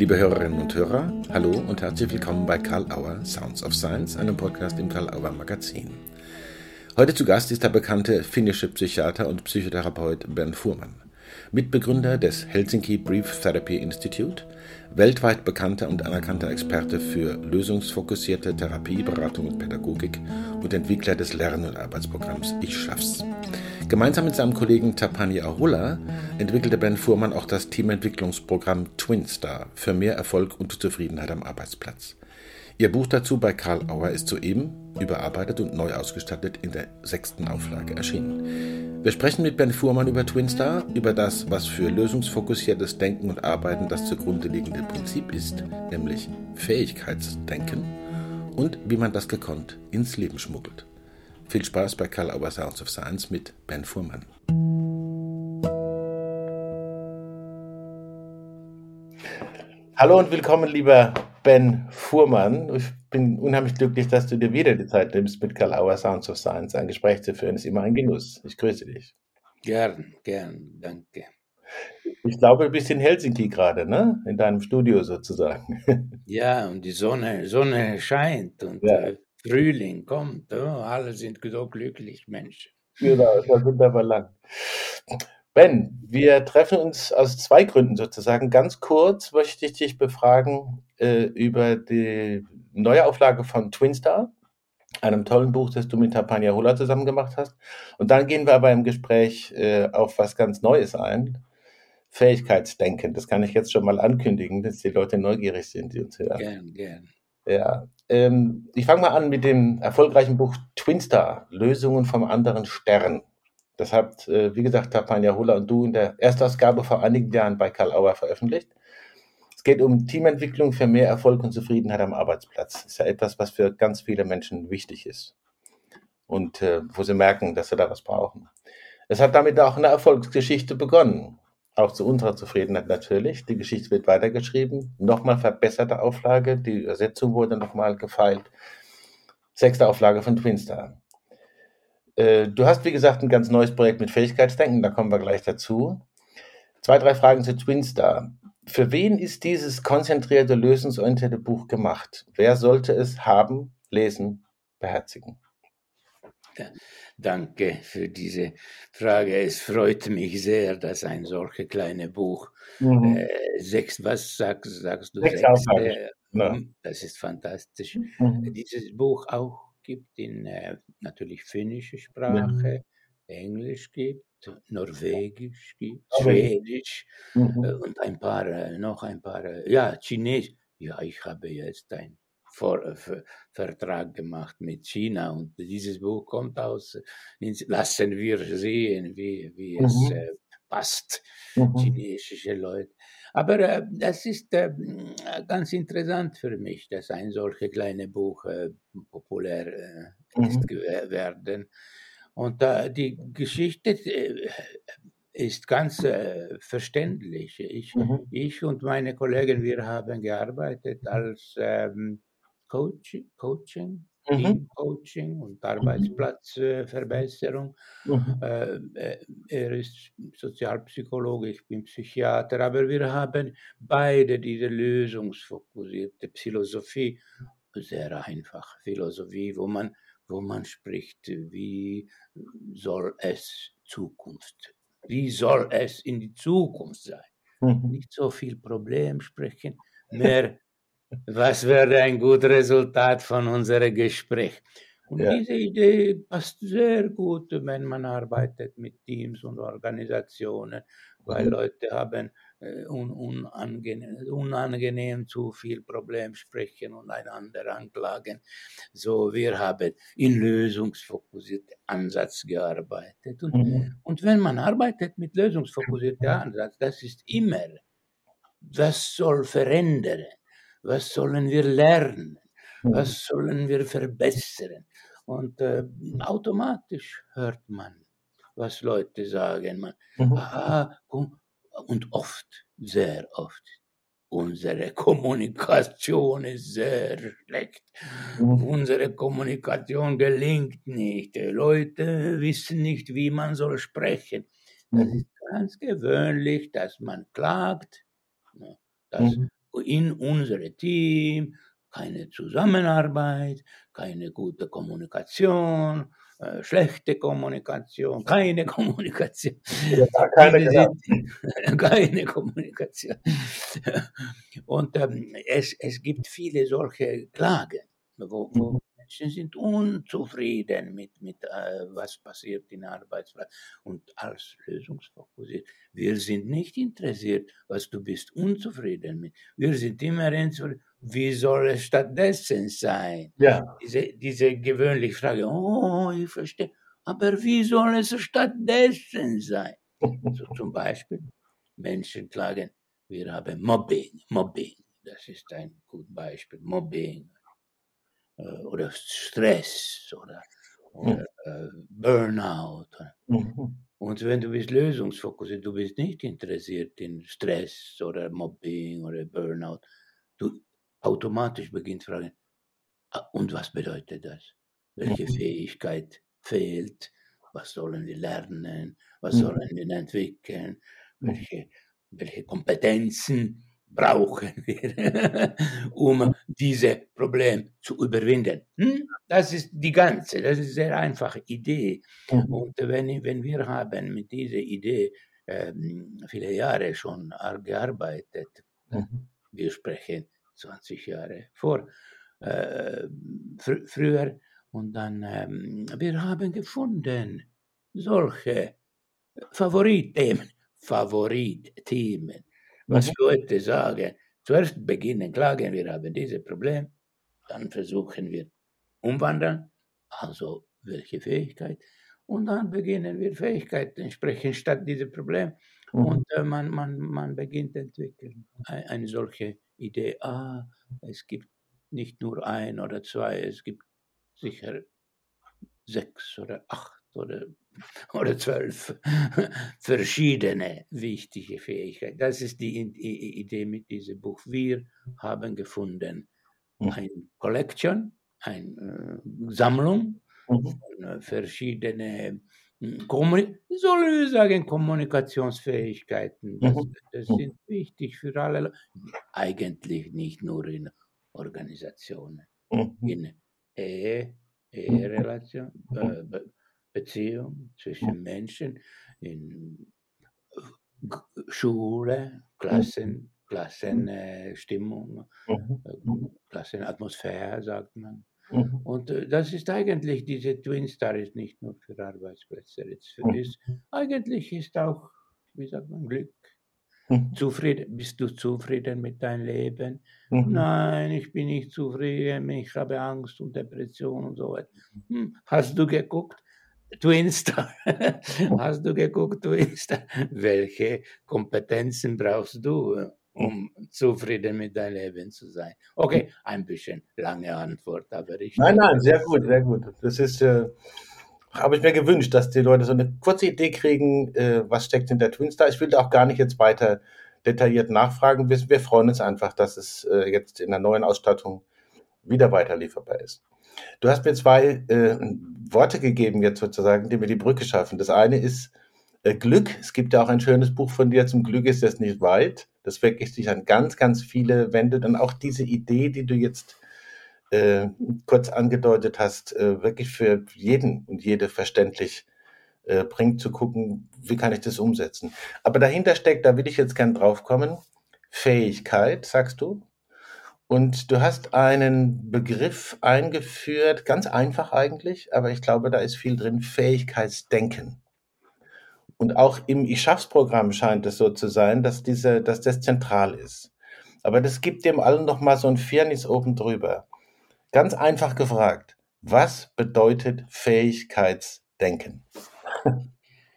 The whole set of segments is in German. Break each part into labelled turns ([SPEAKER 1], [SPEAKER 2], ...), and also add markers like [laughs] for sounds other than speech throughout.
[SPEAKER 1] Liebe Hörerinnen und Hörer, hallo und herzlich willkommen bei Karl Auer Sounds of Science, einem Podcast im Karl Auer Magazin. Heute zu Gast ist der bekannte finnische Psychiater und Psychotherapeut Ben Fuhrmann, Mitbegründer des Helsinki Brief Therapy Institute, weltweit bekannter und anerkannter Experte für lösungsfokussierte Therapie, Beratung und Pädagogik und Entwickler des Lern- und Arbeitsprogramms Ich Schaff's. Gemeinsam mit seinem Kollegen Tapani Ahula entwickelte Ben Fuhrmann auch das Teamentwicklungsprogramm TwinStar für mehr Erfolg und Zufriedenheit am Arbeitsplatz. Ihr Buch dazu bei Karl Auer ist soeben überarbeitet und neu ausgestattet in der sechsten Auflage erschienen. Wir sprechen mit Ben Fuhrmann über Twinstar, über das, was für lösungsfokussiertes Denken und Arbeiten das zugrunde liegende Prinzip ist, nämlich Fähigkeitsdenken, und wie man das gekonnt ins Leben schmuggelt. Viel Spaß bei Karl Auer Sounds of Science mit Ben Fuhrmann. Hallo und willkommen, lieber Ben Fuhrmann. Ich bin unheimlich glücklich, dass du dir wieder die Zeit nimmst, mit Karl Auer Sounds of Science ein Gespräch zu führen. Ist immer ein Genuss. Ich grüße dich.
[SPEAKER 2] Gern, gern, danke.
[SPEAKER 1] Ich glaube, du bist in Helsinki gerade, ne? In deinem Studio sozusagen.
[SPEAKER 2] Ja, und die Sonne, Sonne scheint und ja. äh, Frühling kommt. Oh, alle sind so glücklich, Menschen.
[SPEAKER 1] Genau, es war wunderbar lang. Ben, wir treffen uns aus zwei Gründen sozusagen. Ganz kurz möchte ich dich befragen äh, über die Neuauflage von Twinstar, einem tollen Buch, das du mit Tapania Hula zusammen gemacht hast. Und dann gehen wir aber im Gespräch äh, auf was ganz Neues ein. Fähigkeitsdenken, das kann ich jetzt schon mal ankündigen, dass die Leute neugierig sind, die uns hören.
[SPEAKER 2] Gern, gern.
[SPEAKER 1] Ja, ähm, ich fange mal an mit dem erfolgreichen Buch Twinstar, Lösungen vom anderen Stern. Das habt, äh, wie gesagt, Tapania Hulla und du in der Erstausgabe vor einigen Jahren bei Karl Auer veröffentlicht. Es geht um Teamentwicklung für mehr Erfolg und Zufriedenheit am Arbeitsplatz. Das ist ja etwas, was für ganz viele Menschen wichtig ist und äh, wo sie merken, dass sie da was brauchen. Es hat damit auch eine Erfolgsgeschichte begonnen. Auch zu unserer Zufriedenheit natürlich. Die Geschichte wird weitergeschrieben. Nochmal verbesserte Auflage. Die Übersetzung wurde nochmal gefeilt. Sechste Auflage von Twinstar. Äh, du hast, wie gesagt, ein ganz neues Projekt mit Fähigkeitsdenken, da kommen wir gleich dazu. Zwei, drei Fragen zu Twinstar. Für wen ist dieses konzentrierte, lösungsorientierte Buch gemacht? Wer sollte es haben, lesen, beherzigen?
[SPEAKER 2] Danke für diese Frage. Es freut mich sehr, dass ein solches kleines Buch, mhm. äh, sechs, was sagst, sagst du? Sechs, sechs äh, ja. Das ist fantastisch. Mhm. Dieses Buch auch gibt, in äh, natürlich finnische Sprache, ja. Englisch gibt, Norwegisch gibt, Schwedisch mhm. äh, und ein paar, äh, noch ein paar, äh, ja, Chinesisch. Ja, ich habe jetzt einen Vor äh, Vertrag gemacht mit China und dieses Buch kommt aus, lassen wir sehen, wie, wie mhm. es äh, passt, mhm. chinesische Leute. Aber äh, das ist äh, ganz interessant für mich, dass ein solches kleines Buch äh, populär äh, ist mhm. werden. Und die Geschichte äh, ist ganz äh, verständlich. Ich, mhm. ich und meine Kollegen, wir haben gearbeitet als ähm, Coach, Coaching Mhm. Coaching und mhm. Arbeitsplatzverbesserung. Mhm. Äh, äh, er ist Sozialpsychologe, ich bin Psychiater, aber wir haben beide diese lösungsfokussierte Philosophie, sehr einfach Philosophie, wo man, wo man spricht, wie soll es Zukunft, wie soll es in die Zukunft sein. Mhm. Nicht so viel Problem sprechen, mehr was wäre ein gutes Resultat von unserem Gespräch? Und ja. diese Idee passt sehr gut, wenn man arbeitet mit Teams und Organisationen, weil mhm. Leute haben äh, un unangenehm, unangenehm zu viel Problem sprechen und einander anklagen. So, wir haben in lösungsfokussierten Ansatz gearbeitet. Und, mhm. und wenn man arbeitet mit lösungsfokussiertem Ansatz, das ist immer, das soll verändern was sollen wir lernen, was mhm. sollen wir verbessern. Und äh, automatisch hört man, was Leute sagen. Man, mhm. aha, und oft, sehr oft, unsere Kommunikation ist sehr schlecht. Mhm. Unsere Kommunikation gelingt nicht. Die Leute wissen nicht, wie man soll sprechen. Das mhm. ist ganz gewöhnlich, dass man klagt, dass mhm in unserem Team keine Zusammenarbeit, keine gute Kommunikation, äh, schlechte Kommunikation, [laughs] keine Kommunikation. Ja, keine, sind, [laughs] keine Kommunikation. Und ähm, es, es gibt viele solche Klagen, wo, wo. Menschen sind unzufrieden mit, mit äh, was passiert in der Arbeitsplatz und als lösungsfokussiert. Wir sind nicht interessiert, was du bist unzufrieden mit. Wir sind immer interessiert, wie soll es stattdessen sein? Ja. Diese, diese gewöhnliche Frage, oh, ich verstehe, aber wie soll es stattdessen sein? [laughs] so zum Beispiel, Menschen klagen, wir haben Mobbing, Mobbing, das ist ein gutes Beispiel, Mobbing oder Stress oder, oder äh, Burnout. Mhm. Und wenn du bist lösungsfokussiert, du bist nicht interessiert in Stress oder Mobbing oder Burnout, du automatisch beginnt zu fragen, ah, und was bedeutet das? Welche mhm. Fähigkeit fehlt? Was sollen wir lernen? Was mhm. sollen wir entwickeln? Welche, welche Kompetenzen brauchen wir, [laughs] um dieses Problem zu überwinden. Hm? Das ist die ganze, das ist eine sehr einfache Idee. Mhm. Und wenn, wenn wir haben mit dieser Idee ähm, viele Jahre schon gearbeitet, mhm. wir sprechen 20 Jahre vor, äh, fr früher, und dann, ähm, wir haben gefunden, solche Favoritthemen, Favoritthemen, was mhm. Leute sagen, zuerst beginnen klagen, wir haben dieses Problem, dann versuchen wir umwandeln, also welche Fähigkeit, und dann beginnen wir Fähigkeiten sprechen statt diesem Problem mhm. und äh, man, man, man beginnt entwickeln. Eine, eine solche Idee, ah, es gibt nicht nur ein oder zwei, es gibt sicher sechs oder acht oder oder zwölf [laughs] verschiedene wichtige Fähigkeiten. Das ist die Idee mit diesem Buch. Wir haben gefunden mhm. eine Collection, eine äh, Sammlung mhm. von äh, verschiedenen hm, sollen wir sagen, Kommunikationsfähigkeiten. Das, mhm. das sind wichtig für alle, eigentlich nicht nur in Organisationen, in Ehe, Eherelation, äh, Beziehung zwischen Menschen, in Schule, Klassen, Klassenstimmung. Äh, Klassenatmosphäre, sagt man. Und äh, das ist eigentlich, diese Twin Star ist nicht nur für Arbeitsplätze, ist, eigentlich ist auch, wie sagt man, Glück. Zufrieden, bist du zufrieden mit deinem Leben? Mhm. Nein, ich bin nicht zufrieden, ich habe Angst und Depression und so weiter. Hm, hast du geguckt, Twinstar. Hast du geguckt, Twinstar? Welche Kompetenzen brauchst du, um zufrieden mit deinem Leben zu sein? Okay, ein bisschen lange Antwort, aber ich.
[SPEAKER 1] Nein, nein, sehr gut, sehr gut. Das ist, äh, habe ich mir gewünscht, dass die Leute so eine kurze Idee kriegen, äh, was steckt hinter Twinstar. Ich will da auch gar nicht jetzt weiter detailliert nachfragen. Wir, wir freuen uns einfach, dass es äh, jetzt in der neuen Ausstattung wieder weiter lieferbar ist. Du hast mir zwei äh, Worte gegeben jetzt sozusagen, die mir die Brücke schaffen. Das eine ist äh, Glück. Es gibt ja auch ein schönes Buch von dir, zum Glück ist es nicht weit. Das wirklich sich an ganz, ganz viele wendet. Und auch diese Idee, die du jetzt äh, kurz angedeutet hast, äh, wirklich für jeden und jede verständlich äh, bringt, zu gucken, wie kann ich das umsetzen. Aber dahinter steckt, da will ich jetzt gern drauf kommen, Fähigkeit, sagst du, und du hast einen Begriff eingeführt, ganz einfach eigentlich, aber ich glaube, da ist viel drin, Fähigkeitsdenken. Und auch im Ich schaff's Programm scheint es so zu sein, dass diese, dass das zentral ist. Aber das gibt dem allen noch mal so ein Fairness oben drüber. Ganz einfach gefragt, was bedeutet Fähigkeitsdenken? [laughs]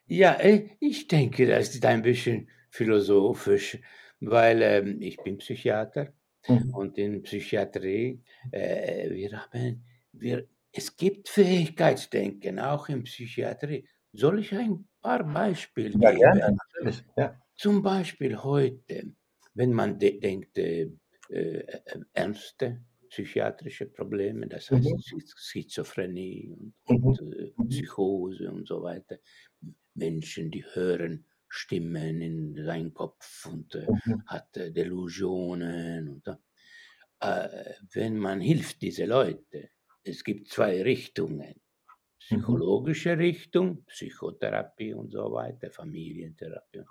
[SPEAKER 2] Ja, äh, ich denke, das ist ein bisschen philosophisch, weil ähm, ich bin Psychiater Mhm. Und in Psychiatrie, äh, wir haben, wir, es gibt Fähigkeitsdenken, auch in Psychiatrie. Soll ich ein paar Beispiele ja, geben? Gerne, natürlich. Ja. Zum Beispiel heute, wenn man de denkt, äh, äh, ernste psychiatrische Probleme, das heißt mhm. Schizophrenie und, mhm. und äh, Psychose und so weiter. Menschen, die hören Stimmen in seinem Kopf und äh,
[SPEAKER 1] Mhm.
[SPEAKER 2] hat äh, Delusionen. Und, äh, wenn man hilft diese Leute, es gibt zwei Richtungen.
[SPEAKER 1] Mhm.
[SPEAKER 2] Psychologische Richtung, Psychotherapie und so weiter, Familientherapie.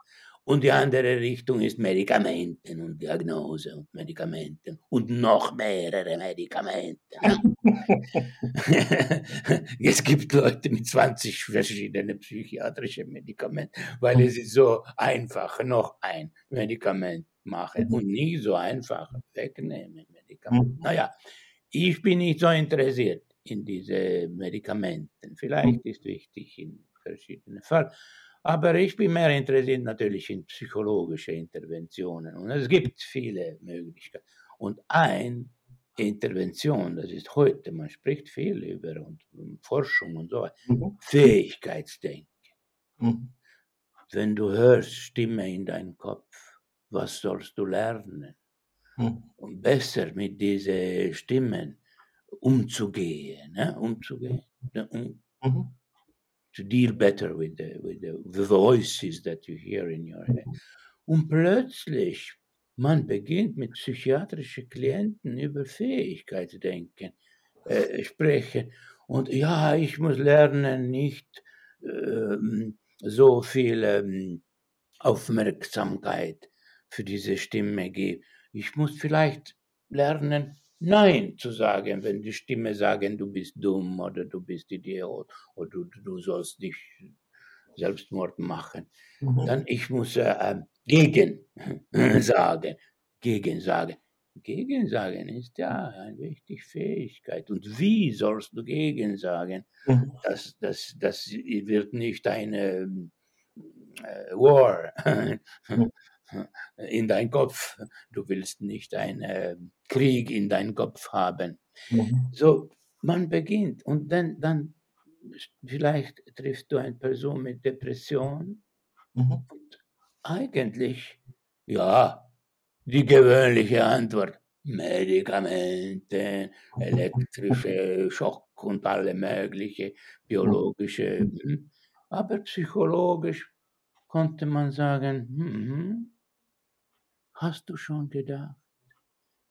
[SPEAKER 2] Und die andere Richtung ist Medikamenten und Diagnose und Medikamenten und noch mehrere Medikamente. [laughs] es gibt Leute mit 20 verschiedenen psychiatrischen Medikamenten, weil es ist so einfach, noch ein Medikament machen und nie so einfach wegnehmen Medikamente.
[SPEAKER 1] Mhm.
[SPEAKER 2] Naja, ich bin nicht so interessiert in diese Medikamenten. Vielleicht ist wichtig in verschiedenen Fällen. Aber ich bin mehr interessiert natürlich in psychologische Interventionen. Und es gibt viele Möglichkeiten. Und eine Intervention, das ist heute, man spricht viel über und, und Forschung und so weiter,
[SPEAKER 1] Mhm.
[SPEAKER 2] Fähigkeitsdenken.
[SPEAKER 1] Mhm.
[SPEAKER 2] Wenn du hörst Stimme in deinem Kopf, was sollst du lernen?
[SPEAKER 1] Mhm.
[SPEAKER 2] Um besser mit diesen Stimmen umzugehen, ne? umzugehen, ne? um,
[SPEAKER 1] Mhm.
[SPEAKER 2] To deal better with the, with the, the voices that you hear in your head. Und plötzlich, man beginnt mit psychiatrischen Klienten über Fähigkeitsdenken äh, sprechen. Und ja, ich muss lernen, nicht ähm, so viel ähm, Aufmerksamkeit für diese Stimme geben. Ich muss vielleicht lernen, Nein zu sagen, wenn die Stimme sagen, du bist dumm oder du bist Idiot oder du, du sollst dich Selbstmord machen.
[SPEAKER 1] Mhm.
[SPEAKER 2] Dann ich muss äh, äh, gegen [clears throat] sagen, gegen sagen. Gegen sagen ist ja eine wichtige Fähigkeit. Und wie sollst du gegen sagen?
[SPEAKER 1] Mhm.
[SPEAKER 2] Das, das, das wird nicht eine äh, War [laughs] in dein Kopf. Du willst nicht einen Krieg in deinen Kopf haben.
[SPEAKER 1] Mhm.
[SPEAKER 2] So, man beginnt und dann, dann vielleicht triffst du eine Person mit Depression
[SPEAKER 1] Mhm.
[SPEAKER 2] und eigentlich, ja, die gewöhnliche Antwort, Medikamente, elektrische Schock und alle mögliche biologische, hm. aber psychologisch konnte man sagen, hm, hast du schon gedacht,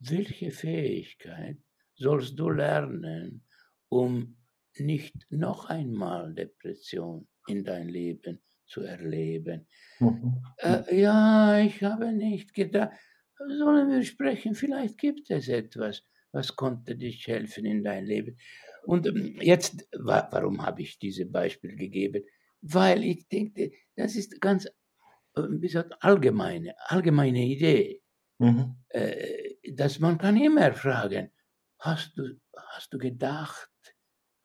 [SPEAKER 2] welche Fähigkeit sollst du lernen, um nicht noch einmal Depression in dein Leben zu erleben?
[SPEAKER 1] Mhm.
[SPEAKER 2] Äh, ja, ich habe nicht gedacht. Sollen wir sprechen? Vielleicht gibt es etwas, was konnte dich helfen in dein Leben. Und ähm, jetzt, wa warum habe ich dieses Beispiel gegeben? Weil ich denke, das ist ganz, äh, wie gesagt, allgemeine, allgemeine Idee,
[SPEAKER 1] Mhm.
[SPEAKER 2] äh, dass man kann immer fragen, hast du, hast du gedacht,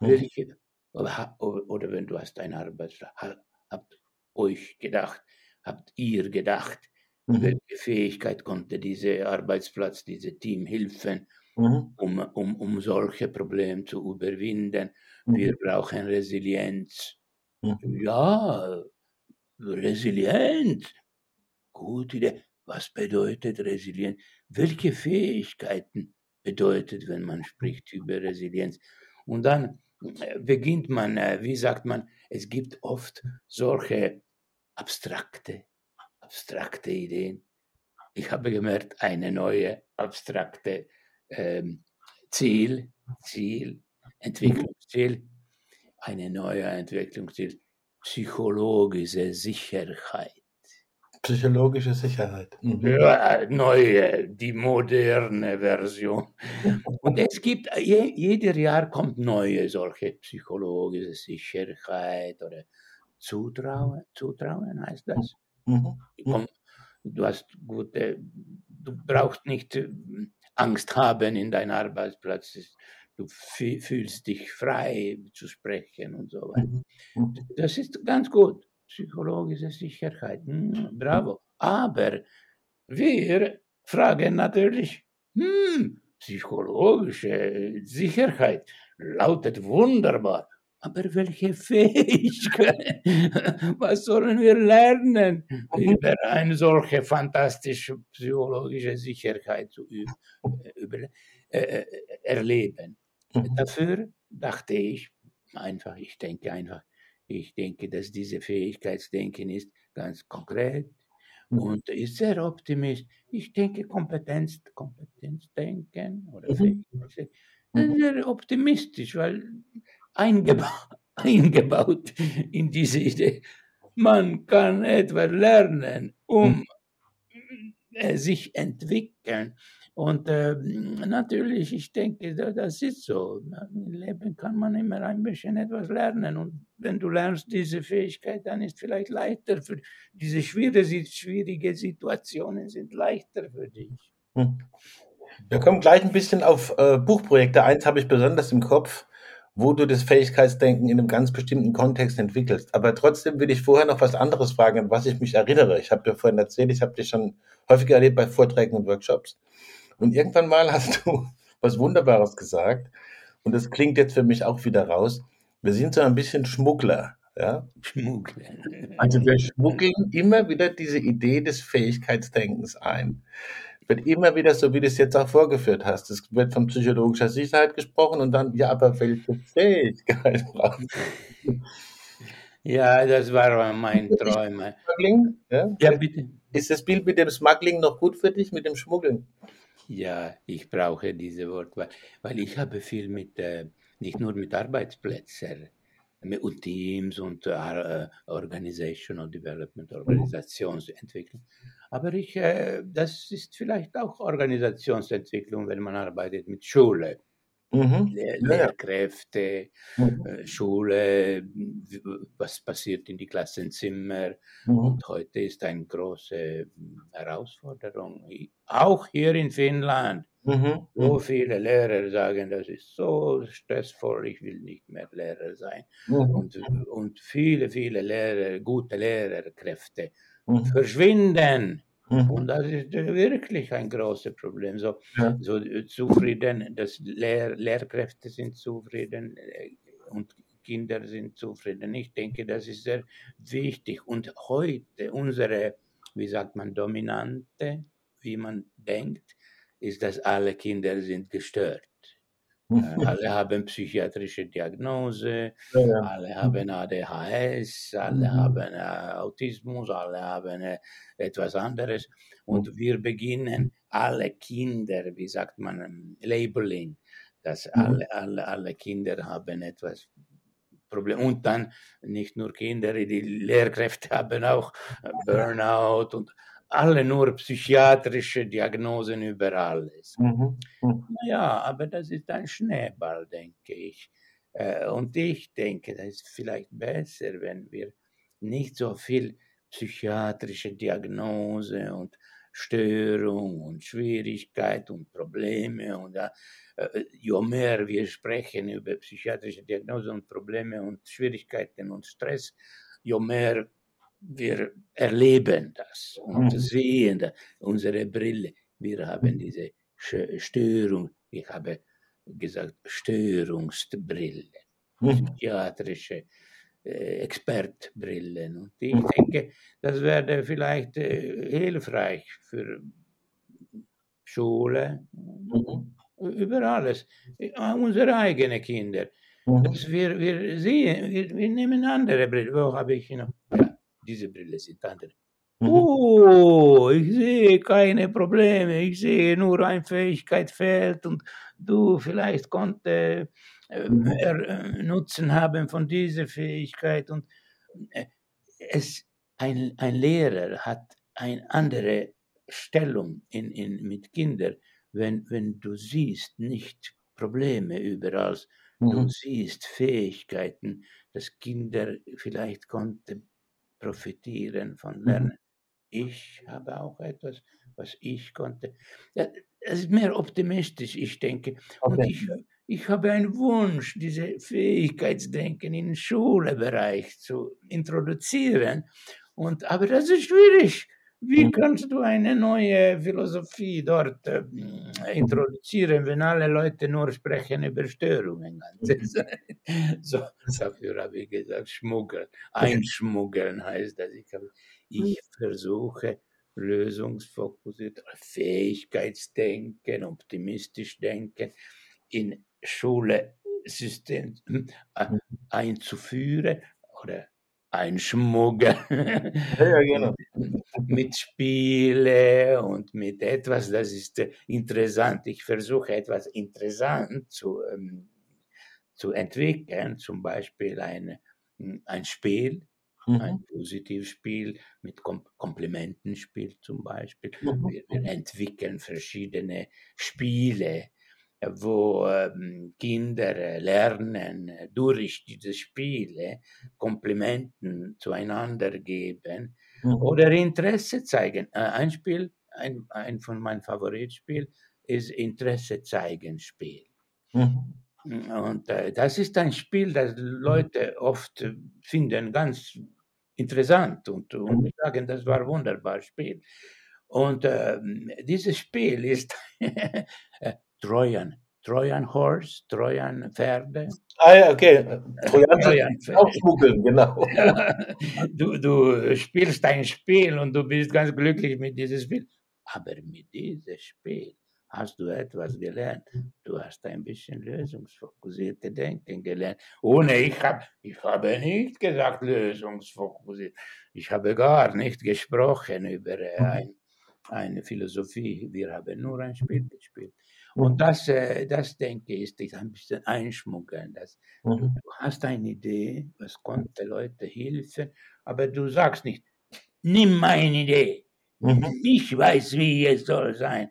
[SPEAKER 1] Mhm.
[SPEAKER 2] welche, oder, oder wenn du hast eine Arbeitsplatz, ha- habt euch gedacht, habt ihr gedacht,
[SPEAKER 1] Mhm.
[SPEAKER 2] welche Fähigkeit konnte dieser Arbeitsplatz, dieses Team helfen,
[SPEAKER 1] Mhm.
[SPEAKER 2] um, um, um solche Probleme zu überwinden?
[SPEAKER 1] Mhm.
[SPEAKER 2] Wir brauchen Resilienz.
[SPEAKER 1] Mhm.
[SPEAKER 2] Ja, Resilienz. Gute Idee. Was bedeutet Resilienz? Welche Fähigkeiten bedeutet, wenn man spricht über Resilienz? Und dann äh, beginnt man, äh, wie sagt man, es gibt oft solche abstrakte, abstrakte Ideen. Ich habe gemerkt, eine neue abstrakte ähm, Ziel, Ziel, Entwicklungsziel, eine neue Entwicklungsziel, psychologische Sicherheit.
[SPEAKER 1] Psychologische Sicherheit. Mhm.
[SPEAKER 2] Ja, neue, die moderne Version. [laughs] Und es gibt, je, jeder Jahr kommt neue solche psychologische Sicherheit oder Zutrauen, Zutrauen heißt das.
[SPEAKER 1] Mhm.
[SPEAKER 2] Komm, du hast gute, du brauchst nicht äh, Angst haben in deinem Arbeitsplatz. Du fü- fühlst dich frei zu sprechen und so weiter.
[SPEAKER 1] Mhm.
[SPEAKER 2] Das ist ganz gut. Psychologische Sicherheit. Hm, bravo. Aber wir fragen natürlich, hm, psychologische Sicherheit lautet wunderbar. Aber welche Fähigkeit? [laughs] Was sollen wir lernen, über eine solche fantastische psychologische Sicherheit zu üben, über, äh, äh, erleben?
[SPEAKER 1] Mhm.
[SPEAKER 2] Dafür dachte ich einfach, ich denke einfach, Ich denke, dass diese Fähigkeitsdenken ist ganz konkret mhm. und ist sehr optimistisch. Ich denke, Kompetenz, Kompetenzdenken oder mhm. sehr optimistisch, weil eingeba [laughs] eingebaut in diese Idee, man kann etwas lernen, um mhm. Äh, sich entwickeln. Und äh, natürlich, ich denke, das ist so. Im Leben kann man immer ein bisschen etwas lernen. Und wenn du lernst diese Fähigkeit, dann ist vielleicht leichter für diese schwierige, schwierige Situationen sind leichter für dich. Hm.
[SPEAKER 1] Wir kommen gleich ein bisschen auf äh, Buchprojekte. Eins habe ich besonders im Kopf, wo du das Fähigkeitsdenken in einem ganz bestimmten Kontext entwickelst. Aber trotzdem will ich vorher noch was anderes fragen, an was ich mich erinnere. Ich habe dir vorhin erzählt, ich habe dich schon häufiger erlebt bei Vorträgen und Workshops. Und irgendwann mal hast du [laughs] was Wunderbares gesagt. Und das klingt jetzt für mich auch wieder raus. Wir sind so ein bisschen Schmuggler. Ja? Schmuggler. Also wir schmuggeln immer wieder diese Idee des Fähigkeitsdenkens ein. Wird immer wieder so, wie du es jetzt auch vorgeführt hast. Es wird von psychologischer Sicherheit gesprochen und dann, ja, aber welche Fähigkeit brauchen [laughs]
[SPEAKER 2] Ja, das war mein Traum.
[SPEAKER 1] Ja? ja, bitte. Ist das Bild mit dem Smuggling noch gut für dich, mit dem Schmuggeln?
[SPEAKER 2] Ja, ich brauche diese Worte, weil, weil ich habe viel mit, äh, nicht nur mit Arbeitsplätzen und Teams und äh, Organizational Development, Organisationsentwicklung. Aber ich, äh, das ist vielleicht auch Organisationsentwicklung, wenn man arbeitet mit Schule. Mhm. Lehr Lehrkräfte, mhm. Äh, Schule, was passiert in die Klassenzimmer. Mhm. Und heute ist eine große Herausforderung, auch hier in Finnland. Mhm. So mhm. viele Lehrer sagen, das ist so stressvoll, ich will nicht mehr Lehrer sein. Mhm. Und, und viele, viele Lehrer, gute Lehrerkräfte mhm. verschwinden. Mhm. Und das ist wirklich ein großes Problem. So, ja. so äh, zufrieden, dass Lehr Lehrkräfte sind zufrieden äh, und Kinder sind zufrieden. Ich denke, das ist sehr wichtig. Und heute unsere, wie sagt man, Dominante, wie man denkt, ist, dass alle Kinder sind gestört. Äh, alle haben psychiatrische Diagnose, ja, ja. alle haben ADHS, alle mhm. haben äh, Autismus, alle haben äh, etwas anderes. Und mhm. wir beginnen alle Kinder, wie sagt man, ähm, Labeling, dass mhm. alle, alle, alle Kinder haben etwas Problem. Und dann nicht nur Kinder, die Lehrkräfte [laughs] haben auch äh, Burnout und alle nur psychiatrische Diagnosen über alles. Mhm. Mhm. Ja, aber das ist ein Schneeball, denke ich. Äh, und ich denke, das ist vielleicht besser, wenn wir nicht so viel psychiatrische Diagnose und Störung und Schwierigkeit und Probleme und äh, je mehr wir sprechen über psychiatrische Diagnose und Probleme und Schwierigkeiten und Stress, je mehr wir erleben das und mhm. sehen das, unsere Brille. Wir haben diese Störung, ich habe gesagt, Störungsbrille, mhm. psychiatrische äh, Expertbrillen. Und ich mhm. denke, das wäre vielleicht äh, hilfreich für Schule, über alles, unsere eigenen Kinder. Dass wir, wir sehen, wir, wir nehmen andere Brille. Wo habe ich noch? Ja, diese Brille sind andere. Mhm. Oh, ich sehe keine Probleme, ich sehe nur eine Fähigkeit fehlt und du vielleicht konnte äh, äh, Nutzen haben von dieser Fähigkeit und äh, es, ein, ein Lehrer hat eine andere Stellung in, in, mit Kindern, wenn, wenn du siehst nicht Probleme überall, mhm. du siehst Fähigkeiten, dass Kinder vielleicht konnten profitieren von mhm. Lernen. Ich habe auch etwas, was ich konnte. Es ist mehr optimistisch, ich denke. Und ich, ich habe einen Wunsch, diese Fähigkeitsdenken im Schulbereich zu introduzieren. Und, aber das ist schwierig. Wie mhm. kannst du eine neue Philosophie dort äh, introduzieren, wenn alle Leute nur sprechen über Störungen? Mhm. so, dafür habe ich gesagt, schmuggeln. Einschmuggeln heißt das. Ich, habe, ich versuche lösungsfokussiert, Fähigkeitsdenken, optimistisch denken in Schulesystem äh, einzuführen oder einschmuggeln.
[SPEAKER 1] Ja, genau. [laughs]
[SPEAKER 2] mit Spiele und mit etwas, das ist äh, interessant. Ich versuche etwas interessant zu, ähm, zu entwickeln, zum Beispiel ein, ein Spiel, mhm. ein Positivspiel mit Kom Komplimentenspiel zum Beispiel. Mhm. Wir, wir entwickeln verschiedene Spiele, wo ähm, Kinder äh, lernen, äh, durch diese Spiele Komplimenten zueinander geben mhm. oder Interesse zeigen. Äh, ein Spiel, ein, ein von meinen Favoritspielen ist Interesse zeigen Spiel. Mhm. Und das ist ein Spiel, das Leute oft finden ganz interessant und, und mhm. sagen, das war ein wunderbares Spiel. Und äh, dieses Spiel ist [laughs] Trojan. Trojan Horse, Trojan Pferde.
[SPEAKER 1] Ah ja, okay. [laughs] Trojan, Trojan Pferde. genau. [laughs]
[SPEAKER 2] du, du spielst ein Spiel und du bist ganz glücklich mit diesem Spiel. Aber mit diesem Spiel hast du etwas gelernt. Du hast ein bisschen lösungsfokussierte Denken gelernt. Ohne ich habe ich habe nicht gesagt lösungsfokussiert. Ich habe gar nicht gesprochen über ein, eine Philosophie. Wir haben nur ein Spiel gespielt. Und mhm. das, äh, das denke ich, ist ein bisschen einschmuggeln. Das, mhm. du, du hast eine Idee, was konnte Leute helfen, aber du sagst nicht, nimm meine Idee. Mhm. Ich weiß, wie es soll sein.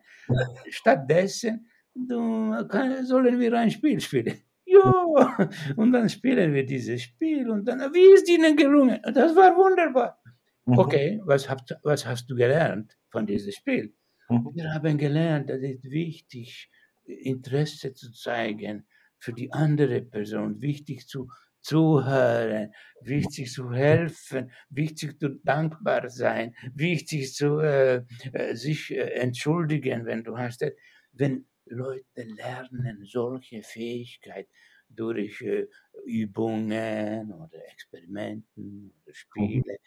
[SPEAKER 2] Stattdessen du, kann, sollen wir ein Spiel spielen. Ja, und dann spielen wir dieses Spiel und dann, wie ist Ihnen gelungen? Das war wunderbar. Mhm. Okay, was, habt, was hast du gelernt von diesem Spiel? Mhm. Wir haben gelernt, das ist wichtig, Interesse zu zeigen für die andere Person, wichtig zu zuhören, wichtig zu helfen, wichtig zu dankbar sein, wichtig zu äh, äh sich äh, entschuldigen, wenn du hast. Wenn Leute lernen solche Fähigkeit durch äh, Übungen oder Experimenten oder Spiele,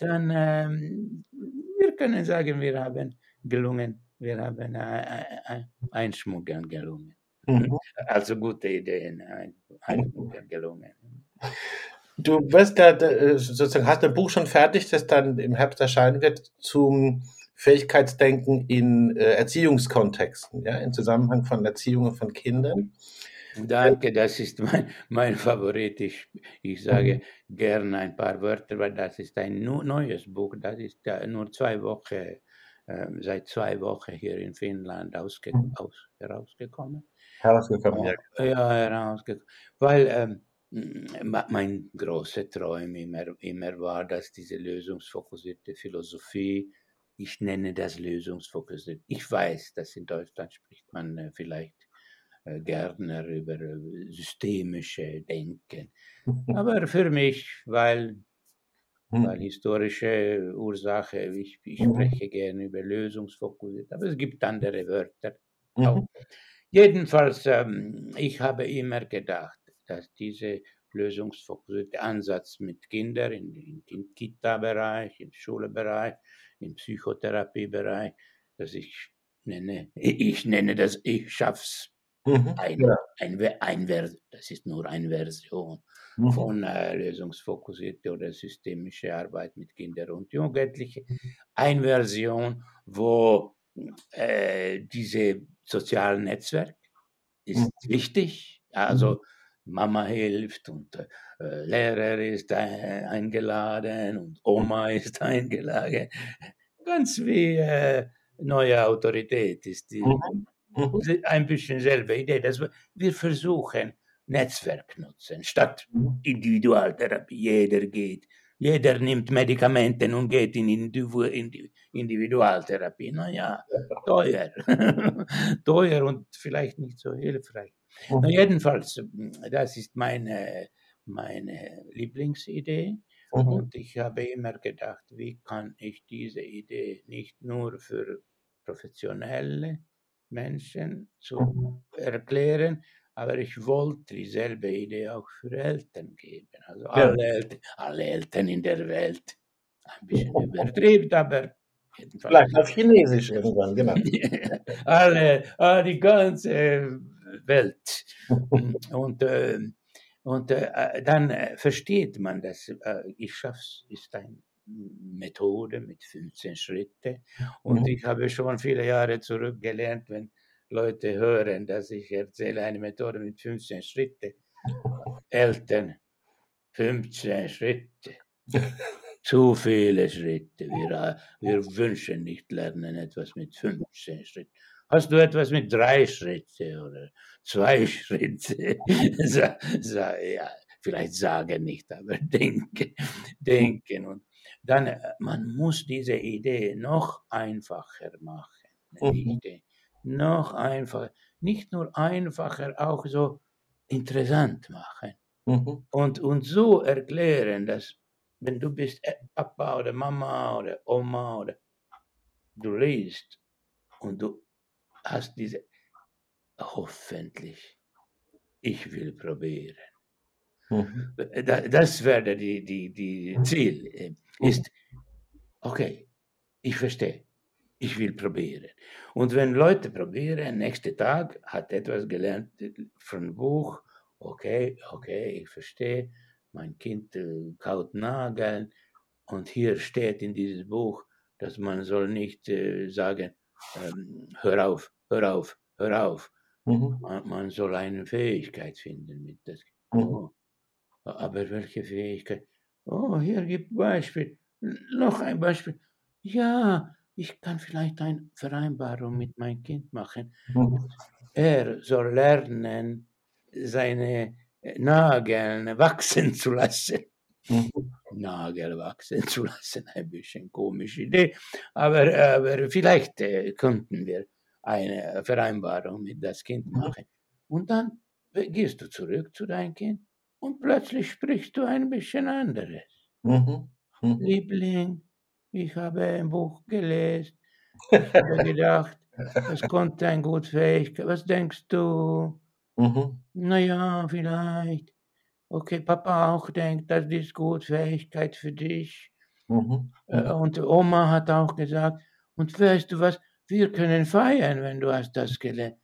[SPEAKER 2] dann ähm, wir können sagen, wir haben gelungen wir haben einschmuggeln gelungen. Mhm. Also gute Ideen, einschmuggeln gelungen.
[SPEAKER 1] Du wirst ja äh, sozusagen, hast ein Buch schon fertig, das dann im Herbst erscheinen wird, zum Fähigkeitsdenken in äh, Erziehungskontexten, ja, im Zusammenhang von Erziehung von Kindern.
[SPEAKER 2] Danke, das ist mein, mein Favorit. Ich, ich sage mhm. gerne ein paar Wörter, weil das ist ein neues Buch. Das ist nur zwei Wochen seit zwei Wochen hier in Finnland ausge aus, herausgekommen.
[SPEAKER 1] Herausgekommen, ja.
[SPEAKER 2] Ja, herausgekommen. Weil ähm, mein großer Traum immer, immer war, dass diese lösungsfokussierte Philosophie, ich nenne das lösungsfokussiert. Ich weiß, dass in Deutschland spricht man äh, vielleicht äh, gerne über äh, systemische Denken. [laughs] Aber für mich, weil hm. Weil historische Ursache, ich, ich mhm. spreche gerne über lösungsfokussiert, aber es gibt andere Wörter. Mhm. Jedenfalls, ähm, ich habe immer gedacht, dass dieser lösungsfokussierte Ansatz mit Kindern im, im Kita-Bereich, im Schulbereich, im Psychotherapiebereich, dass ich nenne, [laughs] ich nenne das, ich schaff's. Mhm. Ein, ja. ein, ein, das ist nur eine Version mhm. von äh, lösungsfokussierte oder systemische Arbeit mit Kindern und Jugendlichen. Eine Version, wo äh, diese sozialen Netzwerk ist mhm. wichtig, also mhm. Mama hilft und äh, Lehrer ist äh, eingeladen und Oma ist [laughs] eingeladen. Ganz wie äh, neue Autorität ist die, mhm. Mhm. ein bisschen selbe Idee. Dass wir versuchen, Netzwerk nutzen, statt mhm. Individualtherapie. Jeder geht, jeder nimmt Medikamente und geht in Individualtherapie. Naja, teuer. [laughs] teuer und vielleicht nicht so hilfreich. Na, mhm. jedenfalls, das ist meine, meine Lieblingsidee. Und ich habe immer gedacht, wie kann ich diese Idee nicht nur für professionelle Menschen zu mhm. erklären, aber ich wollte dieselbe Idee auch für Eltern geben. Also ja. alle, Eltern, alle Eltern in der Welt. Ein bisschen übertrieben, aber.
[SPEAKER 1] Vielleicht auf Chinesisch irgendwann, genau. [laughs]
[SPEAKER 2] alle, alle, die ganze Welt. [laughs] und, äh, Und äh, dann äh, versteht man, dass äh, ich schaff's ist eine Methode mit 15 Schritten. Und mhm. ich habe schon viele Jahre zurück gelernt, wenn Leute hören, dass ich erzähle eine Methode mit 15 Schritten. Eltern, 15 Schritte. [laughs] Zu viele Schritte. Wir, wir wünschen nicht lernen etwas mit 15 Schritten. Hast du etwas mit drei Schritten oder zwei [laughs] Schritte? ja, vielleicht sagen nicht, aber denken, denken. Und dann, äh, man muss diese Idee noch einfacher machen. Mhm. Noch einfacher. Nicht nur einfacher, auch so interessant machen. Mhm. Und, und so erklären, dass wenn du bist äh, Papa oder Mama oder Oma oder du liest und du hast diese, hoffentlich, ich will probieren. Mhm. Das wäre die, die, die Ziel, äh, ist, okay, ich verstehe, ich will probieren. Und wenn Leute probieren, nächsten Tag hat etwas gelernt von Buch, okay, okay, ich verstehe, mein Kind äh, kaut Nageln und hier steht in diesem Buch, dass man soll nicht äh, sagen, ähm, hör auf, hör auf, hör auf. Mhm. Man, man, soll eine Fähigkeit finden mit das. Mhm. Oh, aber welche Fähigkeit? Oh, hier gibt Beispiel. Noch ein Beispiel. Ja, ich kann vielleicht eine Vereinbarung mit meinem Kind machen. Mhm. Er soll lernen, seine Nagel wachsen zu lassen. Mhm. Nagel wachsen zu lassen, ein bisschen komische Idee, aber, aber vielleicht äh, könnten wir eine Vereinbarung mit das Kind mhm. machen. Und dann gehst du zurück zu deinem Kind und plötzlich sprichst du ein bisschen anderes. Mhm. Mhm. Liebling, ich habe ein Buch gelesen, [laughs] ich habe gedacht, es konnte ein gut Fähigkeit. Was denkst du? Mhm. Naja, vielleicht. Okay, Papa auch denkt, das ist gut, Fähigkeit für dich. Mhm. Äh, mhm. Und Oma hat auch gesagt, und weißt du was, wir können feiern, wenn du hast das gelernt.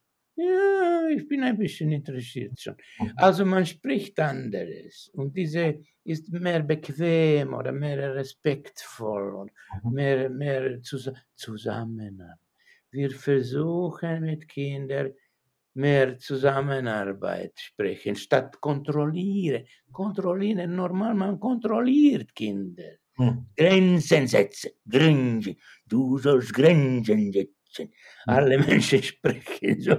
[SPEAKER 2] Ich bin ein bisschen interessiert schon. Mhm. Also man spricht anderes und diese ist mehr bequem oder mehr respektvoll und mhm. mehr, mehr Zusammenhang. Wir versuchen mit Kindern mehr Zusammenarbeit sprechen, statt kontrollieren. Kontrollieren, normal, man kontrolliert Kinder. Hm. Grenzen setzen, Grenzen, du sollst Grenzen setzen. Hm. Alle [laughs] Menschen sprechen so.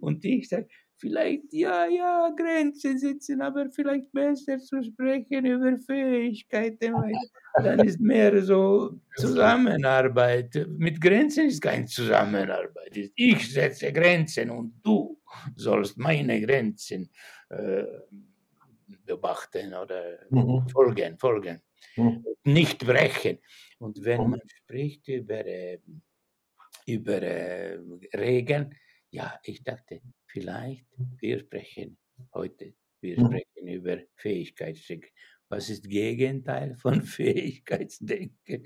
[SPEAKER 2] Und ich sage, vielleicht, ja, ja, Grenzen setzen, aber vielleicht besser zu sprechen über Fähigkeiten, weil [laughs] dann ist mehr so Zusammenarbeit. Mit Grenzen ist keine Zusammenarbeit. Ich setze Grenzen und du sollst meine Grenzen äh, beobachten oder mhm. folgen, folgen, mhm. nicht brechen. Und wenn mhm. man spricht über, äh, über äh, Regeln, ja, ich dachte, vielleicht wir sprechen heute, wir mhm. sprechen über Fähigkeitsdenken. Was ist Gegenteil von [laughs] Fähigkeitsdenken?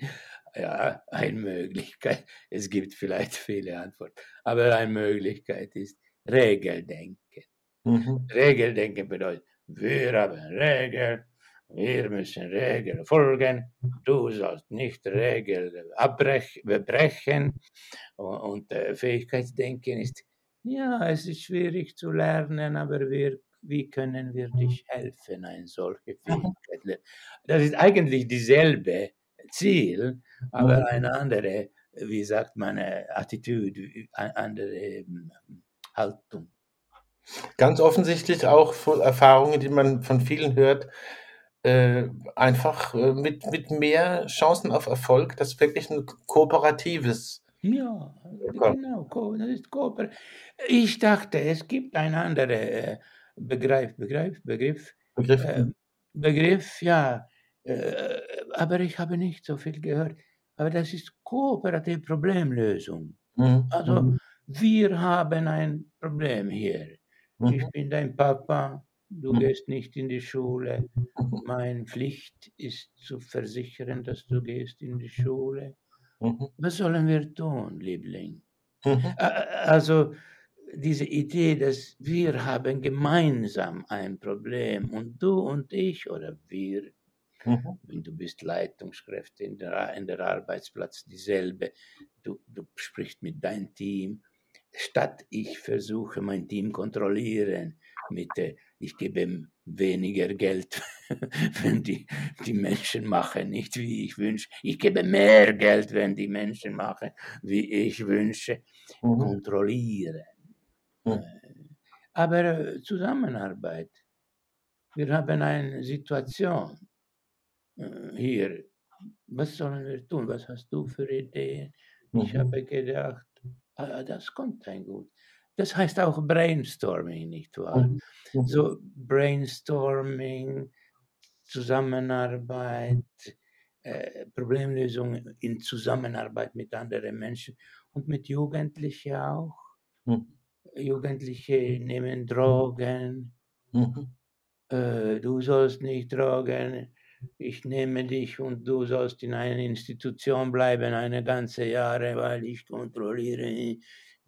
[SPEAKER 2] Ja, eine Möglichkeit. Es gibt vielleicht viele Antworten, aber eine Möglichkeit ist Regeldenken. Mhm. Regeldenken bedeutet, wir haben Regeln, wir müssen Regeln folgen, du sollst nicht Regeln brechen. Und, und äh, Fähigkeitsdenken ist, ja, es ist schwierig zu lernen, aber wir, wie können wir dich helfen, eine solche [laughs] Fähigkeit? Das ist eigentlich dieselbe Ziel, aber eine andere, wie sagt man, äh, Attitüde, eine andere ähm, Haltung.
[SPEAKER 1] Ganz offensichtlich auch Erfahrungen, die man von vielen hört, äh, einfach äh, mit, mit mehr Chancen auf Erfolg, das wirklich ein kooperatives.
[SPEAKER 2] Ja, genau, das ist Kooper. Ich dachte, es gibt einen anderen äh, Begriff, Begriff, Begriff, Begriff, äh, Begriff ja, äh, aber ich habe nicht so viel gehört. Aber das ist kooperative Problemlösung. Mhm. Also mhm. wir haben ein Problem hier. Mhm. Ich bin dein Papa, du mhm. gehst nicht in die Schule. Meine Pflicht ist zu versichern, dass du gehst in die Schule. Mhm. Was sollen wir tun, Liebling? Mhm. Also diese Idee, dass wir haben gemeinsam ein Problem und du und ich oder wir, mhm. wenn du bist Leitungskräfte in der, in der Arbeitsplatz dieselbe, du, du sprichst mit deinem Team, statt ich versuche mein Team kontrollieren mit, äh, ich gebe weniger Geld, [laughs] wenn die, die Menschen machen, nicht wie ich wünsche. Ich gebe mehr Geld, wenn die Menschen machen, wie ich wünsche. Mhm. Kontrollieren. Mhm. Aber äh, Zusammenarbeit. Wir haben eine Situation äh, hier. Was sollen wir tun? Was hast du für Ideen? Ich mhm. habe gedacht, ah, das kommt ein gut. Das heißt auch Brainstorming, nicht wahr? Mhm. mhm. So Brainstorming, Zusammenarbeit, äh, Problemlösung in Zusammenarbeit mit anderen Menschen und mit Jugendlichen auch. Mhm. Jugendliche nehmen Drogen. Mhm. Äh, du sollst nicht Drogen. Ich nehme dich und du sollst in einer Institution bleiben eine ganze Jahre, weil ich kontrolliere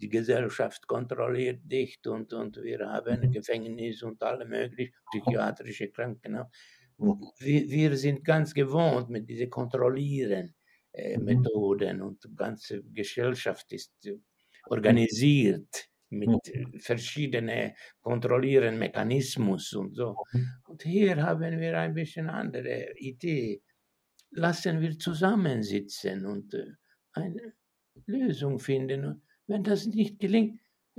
[SPEAKER 2] die Gesellschaft kontrolliert dich und, und wir haben mhm. Gefängnis und alle möglichen psychiatrische Krankenhäuser. Mhm. Wir, wir sind ganz gewohnt mit diesen Kontrollieren äh, mhm. Methoden und die ganze Gesellschaft ist äh, organisiert mit verschiedenen kontrollieren Mechanismus und so. Und hier haben wir ein bisschen andere Idee. Lassen wir zusammensitzen und äh, eine Lösung finden. Wenn das nicht gelingt, [laughs]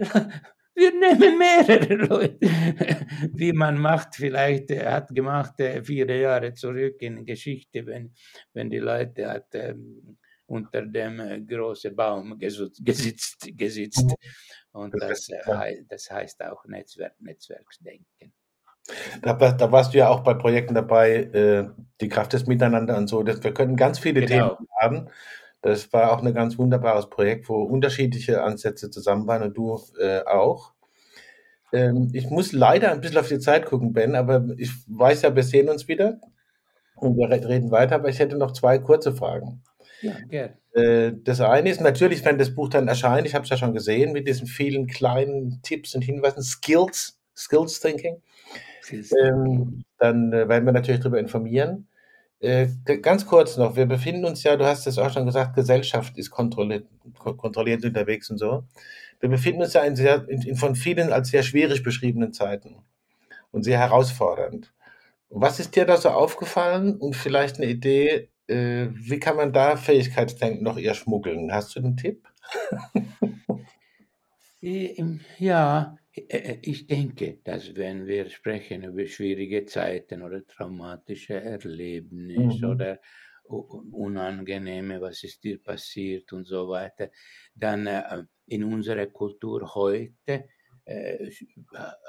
[SPEAKER 2] wir nehmen mehrere Leute. [laughs] Wie man macht, vielleicht er hat gemacht äh, vier Jahre zurück in Geschichte, wenn, wenn die Leute hat ähm, unter dem äh, großen Baum gesitzt, gesitzt. Und das, äh, das heißt auch Netzwerk, Netzwerksdenken.
[SPEAKER 1] Da, da, warst du ja auch bei Projekten dabei, äh, die Kraft des Miteinander und so. Das, wir können ganz viele genau. Themen haben. Das war auch ein ganz wunderbares Projekt, wo unterschiedliche Ansätze zusammen waren und du äh, auch. Ähm, ich muss leider ein bisschen auf die Zeit gucken, Ben, aber ich weiß ja, wir sehen uns wieder und wir reden weiter, aber ich hätte noch zwei kurze Fragen. Ja, gerne. Äh, das eine ist natürlich, wenn das Buch dann erscheint, ich habe es ja schon gesehen, mit diesen vielen kleinen Tipps und Hinweisen, Skills, Skills Thinking, ähm, dann äh, werden wir natürlich darüber informieren. Äh, ganz kurz noch, wir befinden uns ja, du hast es auch schon gesagt, Gesellschaft ist kontrolliert, kontrolliert unterwegs und so. Wir befinden uns ja in, sehr, in, in von vielen als sehr schwierig beschriebenen Zeiten und sehr herausfordernd. Was ist dir da so aufgefallen und vielleicht eine Idee, äh, wie kann man da Fähigkeitsdenken noch eher schmuggeln? Hast du einen Tipp?
[SPEAKER 2] Ja, ich denke, dass wenn wir sprechen über schwierige Zeiten oder traumatische Erlebnisse mhm. oder unangenehme, was ist dir passiert und so weiter, dann äh, in unserer Kultur heute äh,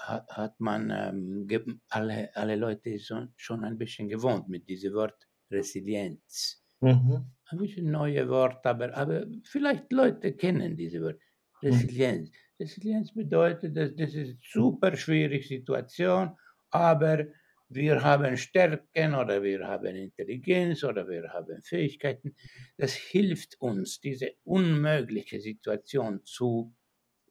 [SPEAKER 2] hat, man ähm, alle, alle Leute so, schon ein bisschen gewohnt mit diesem Wort Resilienz. Mhm. Ein bisschen neue Wort, aber, aber vielleicht Leute kennen diese Wort mhm. Resilienz. Mhm. Resilienz bedeutet, dass das ist eine super schwierige Situation, aber wir haben Stärken oder wir haben Intelligenz oder wir haben Fähigkeiten. Das hilft uns, diese unmögliche Situation zu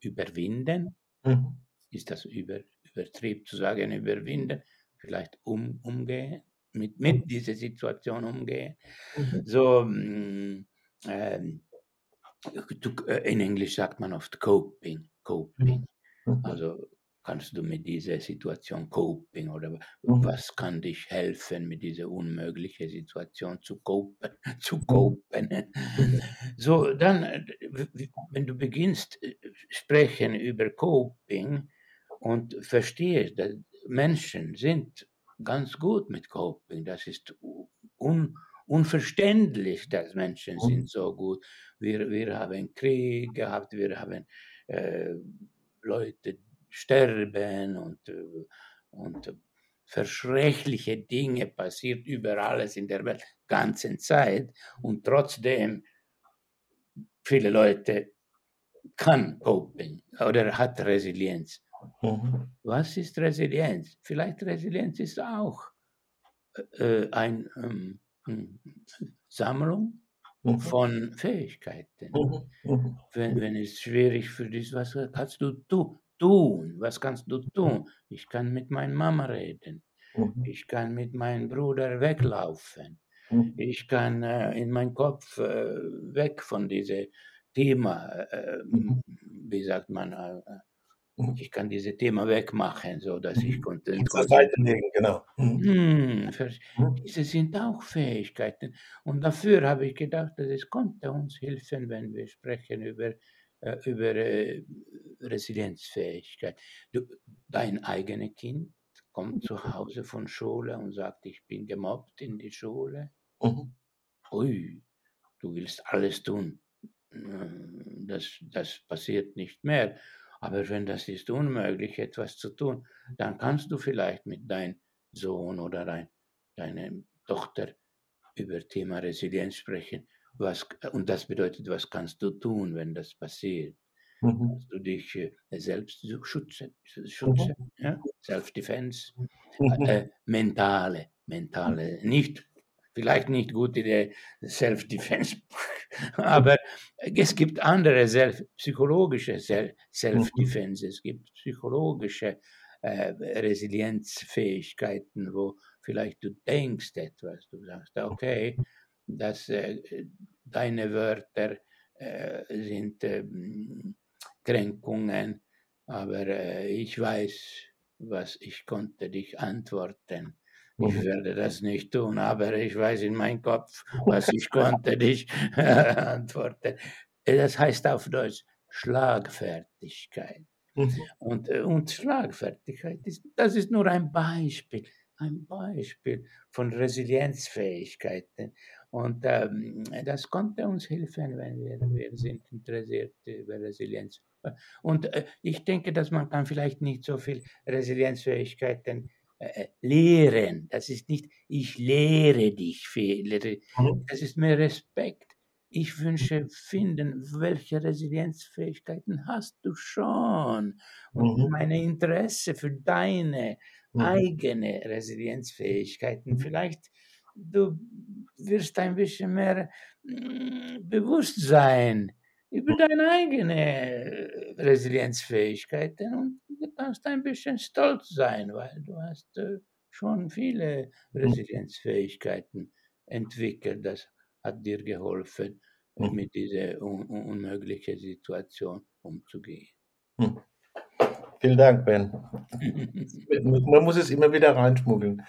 [SPEAKER 2] überwinden. Mhm. Ist das über, übertrieben zu sagen, überwinden? Vielleicht um, umgehen, mit, mit mhm. dieser Situation umgehen. Mhm. So, mm, ähm, äh, in Englisch sagt man oft coping. Coping. Mhm. mhm. Also kannst du mit dieser Situation coping oder mhm. was kann dich helfen, mit dieser unmöglichen Situation zu copen, [laughs] zu copen. Mhm. So, dann, äh, wenn du beginnst äh, sprechen über Coping und verstehst, dass Menschen sind ganz gut mit Coping, das ist un, unverständlich, dass Menschen sind so gut. Wir, wir haben Krieg gehabt, wir haben äh, Leute sterben und, äh, und verschreckliche Dinge passiert überall in der Welt, ganzen Zeit und trotzdem viele Leute kann coping oder hat Resilienz. Mhm. Was ist Resilienz? Vielleicht Resilienz ist auch äh, eine ähm, hm, Sammlung Mhm. von Fähigkeiten. Mhm. Mhm. Wenn, wenn es schwierig für dich was kannst du, tun? Was kannst du tun? Ich kann mit meiner Mama reden. Mhm. Ich kann mit meinem Bruder weglaufen. Mhm. Ich kann äh, in meinem Kopf äh, weg von diesem Thema, äh, mhm. wie sagt man, äh, mhm. Ich kann dieses Thema wegmachen, so dass ich konzentriert
[SPEAKER 1] legen, genau.
[SPEAKER 2] Mhm. Hm, diese sind auch Fähigkeiten. Und dafür habe ich gedacht, dass es konnte uns helfen, wenn wir sprechen über äh, über äh, Resilienzfähigkeit. Du, dein eigenes Kind kommt zu Hause von Schule und sagt, ich bin gemobbt in die Schule. Mhm. Ui, du willst alles tun. Hm, das, das passiert nicht mehr. Aber wenn das ist unmöglich, etwas zu tun, dann kannst du vielleicht mit deinem Sohn oder dein, deiner Tochter über Thema Resilienz sprechen. Was, und das bedeutet, was kannst du tun, wenn das passiert? Mhm. Kannst du dich äh, selbst schützen, schützen mhm. ja? Self-Defense, mhm. äh, mentale, mentale, nicht, vielleicht nicht gute Idee, Self-Defense, [laughs] aber es gibt andere self, psychologische Self-Defense, es gibt psychologische äh, Resilienzfähigkeiten, wo vielleicht du denkst etwas, du sagst, okay, dass äh, deine Wörter äh, sind äh, Kränkungen, aber äh, ich weiß, was ich konnte dich antworten. Ich werde das nicht tun, aber ich weiß in meinem Kopf, was ich [laughs] konnte dich [laughs] antworten. Das heißt auf Deutsch Schlagfertigkeit. Mhm. Und, äh, und Schlagfertigkeit, ist, das ist nur ein Beispiel, ein Beispiel von Resilienzfähigkeiten. Und ähm, das konnte uns helfen, wenn wir, wir sind interessiert über Resilienz. Und äh, ich denke, dass man kann vielleicht nicht so viel Resilienzfähigkeiten äh, lehren. Das ist nicht, ich lehre dich. Mhm. Das ist mehr Respekt. Ich wünsche finden, welche Resilienzfähigkeiten hast du schon? Und mhm. meine Interesse für deine mhm. eigene Resilienzfähigkeiten. Vielleicht du wirst ein bisschen mehr mm, bewusst sein über deine eigene äh, Resilienzfähigkeiten und du kannst ein bisschen stolz sein, weil du hast äh, schon viele Resilienzfähigkeiten entwickelt. Das hat dir geholfen, mhm. mit dieser un unmöglichen Situation umzugehen.
[SPEAKER 1] Mhm. Vielen Dank, Ben. [laughs] Man muss es immer wieder reinschmuggeln.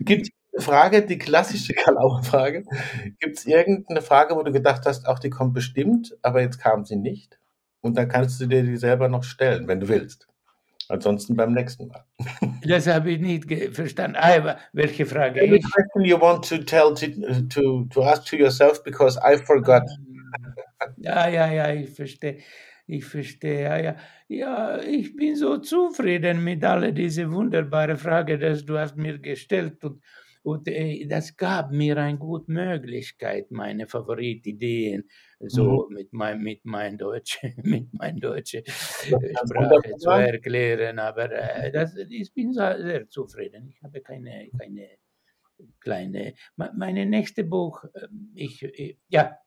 [SPEAKER 1] Gibt Frage, die klassische [laughs] Kalauer-Frage. Gibt es irgendeine Frage, wo du gedacht hast, auch die kommt bestimmt, aber jetzt kam sie nicht? Und dann kannst du dir die selber noch stellen, wenn du willst. Ansonsten beim nächsten Mal. [laughs]
[SPEAKER 2] Das habe ich nicht verstanden. Aber welche Frage?
[SPEAKER 1] Any question you want to tell to, to, to ask to yourself because I forgot. [laughs]
[SPEAKER 2] Ja, ja, ja, ich verstehe. Ich verstehe, ja, ja. Ja, ich bin so zufrieden mit all diese wunderbaren Fragen, die du hast mir gestellt und und äh, das gab mir eine gute Möglichkeit, meine Favoritideen so mhm. mit meinem mit mein Deutsch, [laughs] mit mein deutsche Sprache zu erklären. Aber äh, das, ich bin sehr zufrieden. Ich habe keine, keine kleine. Meine nächste Buch, ähm, ich, äh, ja,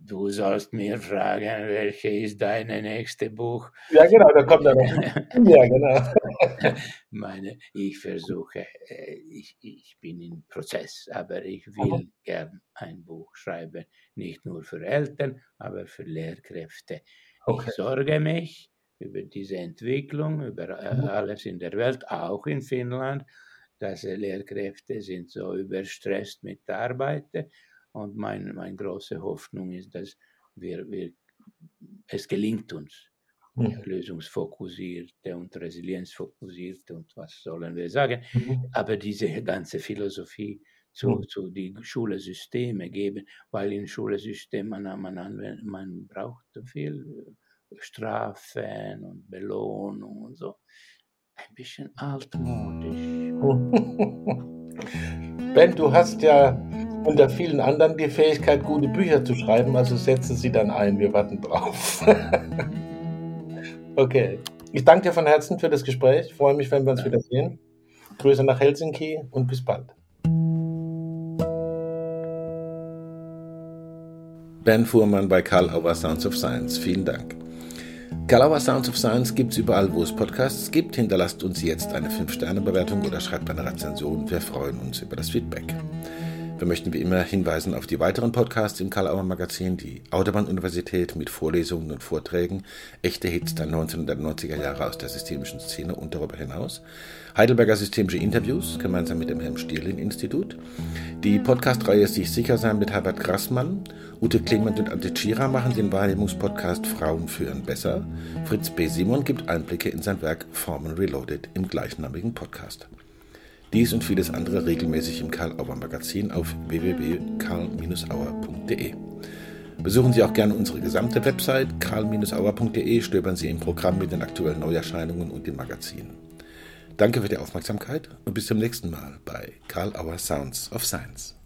[SPEAKER 2] Du sollst mir fragen, welche ist deine nächste Buch?
[SPEAKER 1] Ja, genau, da kommt er noch. [laughs] ja, genau.
[SPEAKER 2] Meine, ich versuche, äh, ich, ich bin im Prozess, aber ich will mhm. gern ein Buch schreiben, nicht nur für Eltern, aber für Lehrkräfte. Okay. Ich sorge mich über diese Entwicklung, über äh, mhm. alles in der Welt, auch in Finnland, dass Lehrkräfte sind so überstresst mit der Arbeit und mein, meine große Hoffnung ist, dass wir, wir, es gelingt uns, mhm. lösungsfokussierte und resilienzfokussierte und was sollen wir sagen. Mhm. Aber diese ganze Philosophie zu, mhm. zu die Schulsysteme geben, weil in Schulsystemen man, man, man braucht viel Strafen und Belohnung und so. Ein bisschen altmodisch. [laughs]
[SPEAKER 1] Ben, du hast ja unter vielen anderen die Fähigkeit, gute Bücher zu schreiben, also setze sie dann ein. Wir warten drauf. [laughs] okay. Ich danke dir von Herzen für das Gespräch. Ich freue mich, wenn wir uns wiedersehen. Grüße nach Helsinki und bis bald. Ben Fuhrmann bei Karl Auer Sounds of Science. Vielen Dank. Kalauer Sounds of Science gibt es überall, wo es Podcasts gibt. Hinterlasst uns jetzt eine 5-Sterne-Bewertung oder schreibt eine Rezension. Wir freuen uns über das Feedback. Wir möchten wie immer hinweisen auf die weiteren Podcasts im Karl Auer Magazin, die Autobahn-Universität mit Vorlesungen und Vorträgen, echte Hits der 1990er Jahre aus der systemischen Szene und darüber hinaus, Heidelberger Systemische Interviews gemeinsam mit dem Helm-Stierlin-Institut, die Podcast-Reihe Sich sicher sein mit Herbert Grassmann, Ute Clement und Ante Tschira machen den Wahrnehmungspodcast Frauen führen besser, Fritz B. Simon gibt Einblicke in sein Werk Formen Reloaded im gleichnamigen Podcast. Dies und vieles andere regelmäßig im Karl Auer Magazin auf www.karl-auer.de. Besuchen Sie auch gerne unsere gesamte Website karl-auer.de, stöbern Sie im Programm mit den aktuellen Neuerscheinungen und dem Magazin. Danke für die Aufmerksamkeit und bis zum nächsten Mal bei Karl Auer Sounds of Science.